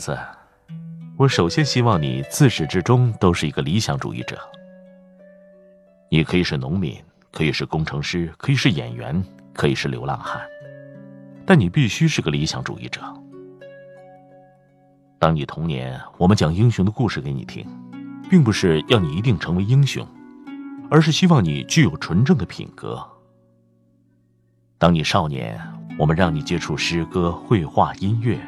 子，我首先希望你自始至终都是一个理想主义者。你可以是农民，可以是工程师，可以是演员，可以是流浪汉，但你必须是个理想主义者。当你童年，我们讲英雄的故事给你听，并不是要你一定成为英雄，而是希望你具有纯正的品格。当你少年，我们让你接触诗歌、绘画、音乐。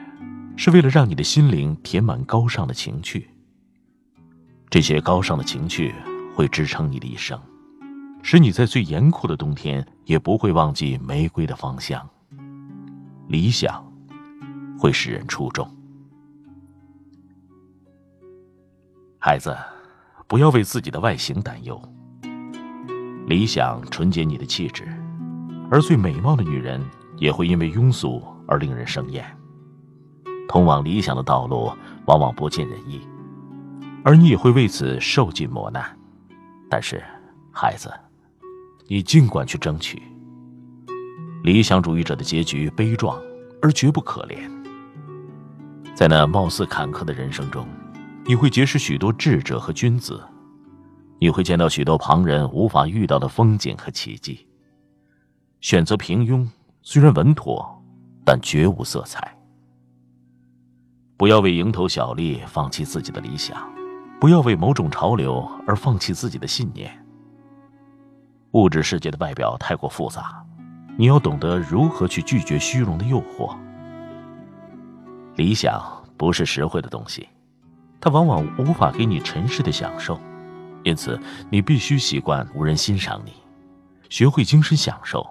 是为了让你的心灵填满高尚的情趣。这些高尚的情趣会支撑你的一生，使你在最严酷的冬天也不会忘记玫瑰的芳香。理想会使人出众。孩子，不要为自己的外形担忧。理想纯洁你的气质，而最美貌的女人也会因为庸俗而令人生厌。通往理想的道路往往不尽人意，而你也会为此受尽磨难。但是，孩子，你尽管去争取。理想主义者的结局悲壮，而绝不可怜。在那貌似坎坷的人生中，你会结识许多智者和君子，你会见到许多旁人无法遇到的风景和奇迹。选择平庸虽然稳妥，但绝无色彩。不要为蝇头小利放弃自己的理想，不要为某种潮流而放弃自己的信念。物质世界的外表太过复杂，你要懂得如何去拒绝虚荣的诱惑。理想不是实惠的东西，它往往无法给你尘世的享受，因此你必须习惯无人欣赏你，学会精神享受，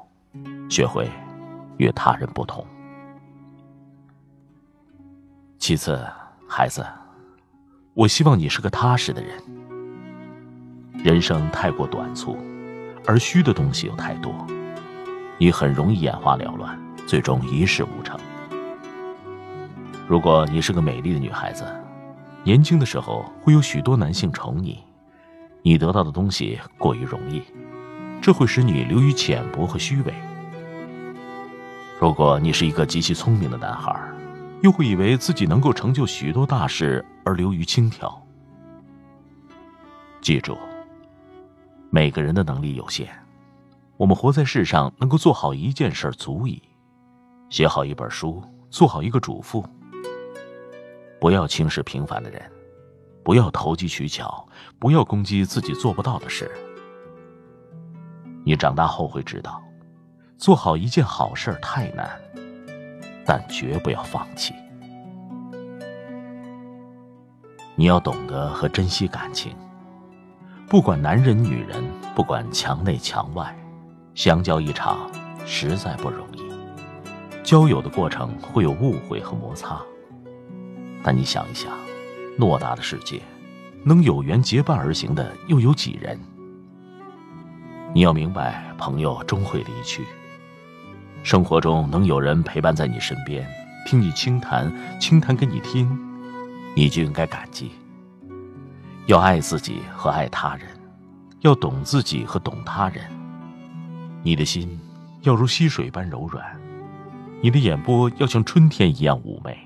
学会与他人不同。其次，孩子，我希望你是个踏实的人。人生太过短促，而虚的东西又太多，你很容易眼花缭乱，最终一事无成。如果你是个美丽的女孩子，年轻的时候会有许多男性宠你，你得到的东西过于容易，这会使你流于浅薄和虚伪。如果你是一个极其聪明的男孩，又会以为自己能够成就许多大事而流于轻佻。记住，每个人的能力有限，我们活在世上能够做好一件事足矣。写好一本书，做好一个主妇。不要轻视平凡的人，不要投机取巧，不要攻击自己做不到的事。你长大后会知道，做好一件好事太难。但绝不要放弃。你要懂得和珍惜感情，不管男人女人，不管墙内墙外，相交一场实在不容易。交友的过程会有误会和摩擦，但你想一想，偌大的世界，能有缘结伴而行的又有几人？你要明白，朋友终会离去。生活中能有人陪伴在你身边，听你轻谈，轻谈给你听，你就应该感激。要爱自己和爱他人，要懂自己和懂他人。你的心要如溪水般柔软，你的眼波要像春天一样妩媚。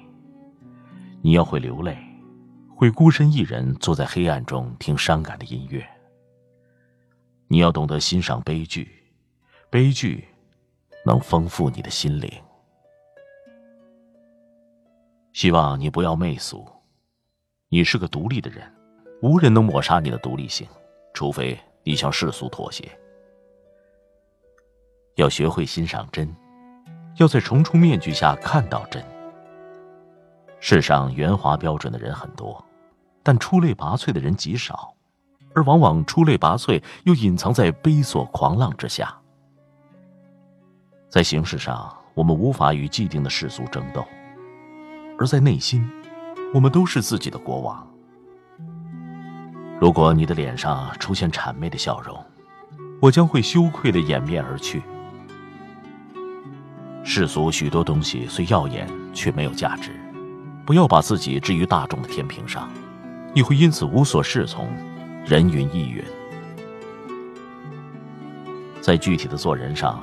你要会流泪，会孤身一人坐在黑暗中听伤感的音乐。你要懂得欣赏悲剧，悲剧。能丰富你的心灵。希望你不要媚俗，你是个独立的人，无人能抹杀你的独立性，除非你向世俗妥协。要学会欣赏真，要在重重面具下看到真。世上圆滑标准的人很多，但出类拔萃的人极少。而往往出类拔萃，又隐藏在悲锁狂浪之下。在形式上，我们无法与既定的世俗争斗；而在内心，我们都是自己的国王。如果你的脸上出现谄媚的笑容，我将会羞愧的掩面而去。世俗许多东西虽耀眼，却没有价值。不要把自己置于大众的天平上，你会因此无所适从，人云亦云。在具体的做人上，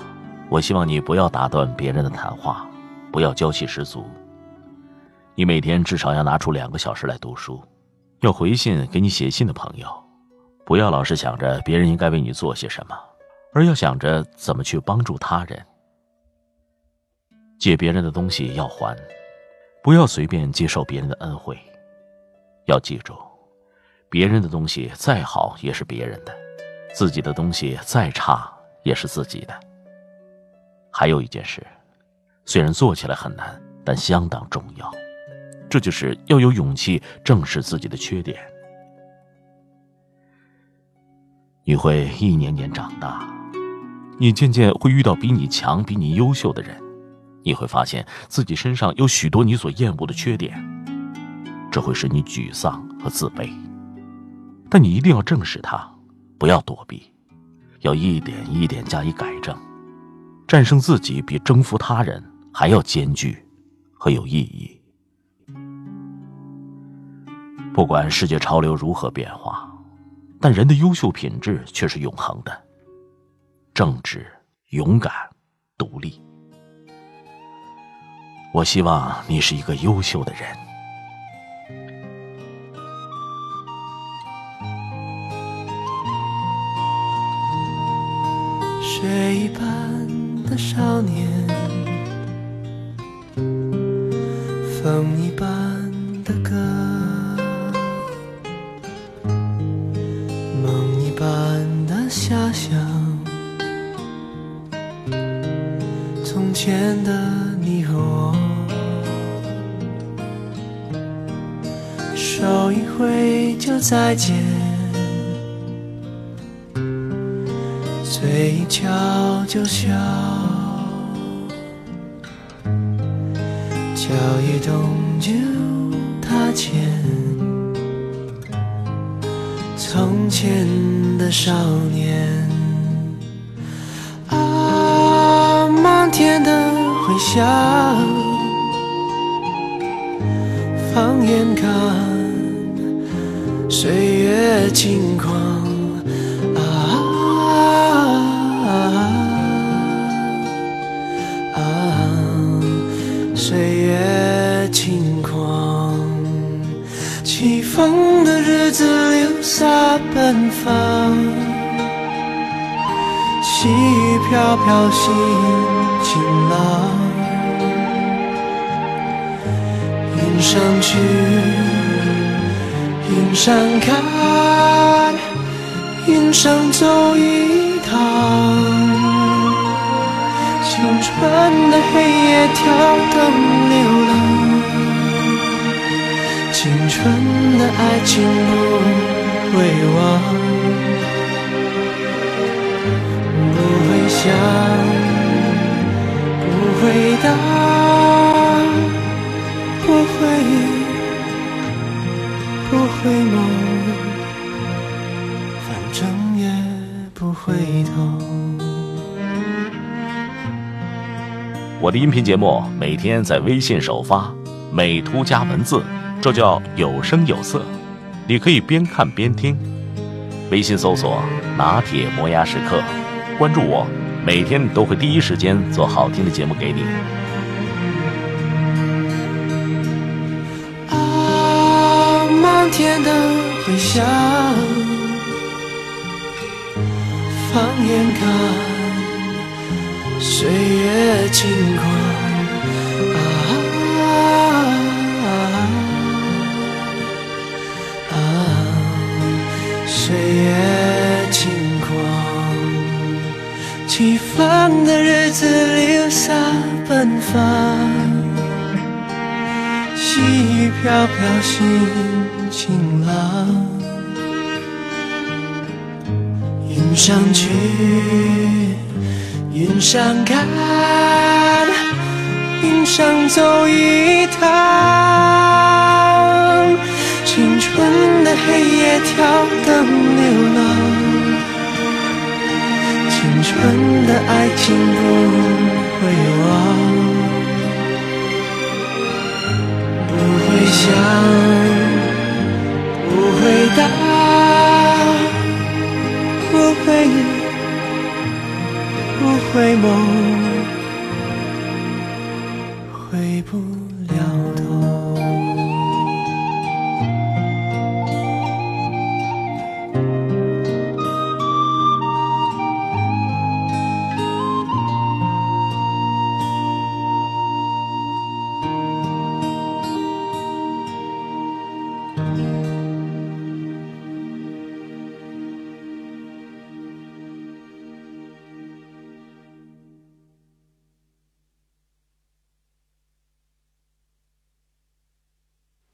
我希望你不要打断别人的谈话，不要娇气十足。你每天至少要拿出两个小时来读书，要回信给你写信的朋友，不要老是想着别人应该为你做些什么，而要想着怎么去帮助他人。借别人的东西要还。不要随便接受别人的恩惠，要记住，别人的东西再好也是别人的，自己的东西再差也是自己的。还有一件事，虽然做起来很难，但相当重要，这就是要有勇气正视自己的缺点。你会一年年长大，你渐渐会遇到比你强、比你优秀的人。你会发现自己身上有许多你所厌恶的缺点，这会使你沮丧和自卑。但你一定要正视它，不要躲避，要一点一点加以改正。战胜自己比征服他人还要艰巨和有意义。不管世界潮流如何变化，但人的优秀品质却是永恒的：正直、勇敢、独立。我希望你是一个优秀的人。雪一般的少年，风一般的歌，梦一般的遐想，从前的你和我。手一挥就再见，嘴一翘就笑，摇一动就踏前。从前的少年，啊，漫天的回响，放眼看。岁月轻狂小心晴朗，云上去。云上看，云上走一趟，青春的黑夜跳灯流浪，青春的爱情不会忘，不会答，不会。不回眸，反正也不回头。我的音频节目每天在微信首发，美图加文字，这叫有声有色。你可以边看边听。微信搜索“拿铁磨牙时刻”，关注我，每天都会第一时间做好听的节目给你。天的回响，放眼看，岁月轻狂起风的日子留下奔放，细雨飘飘心。晴朗，云上去，云上看，云上走一趟。青春的黑夜跳灯流浪，青春的爱情不会忘，不会想。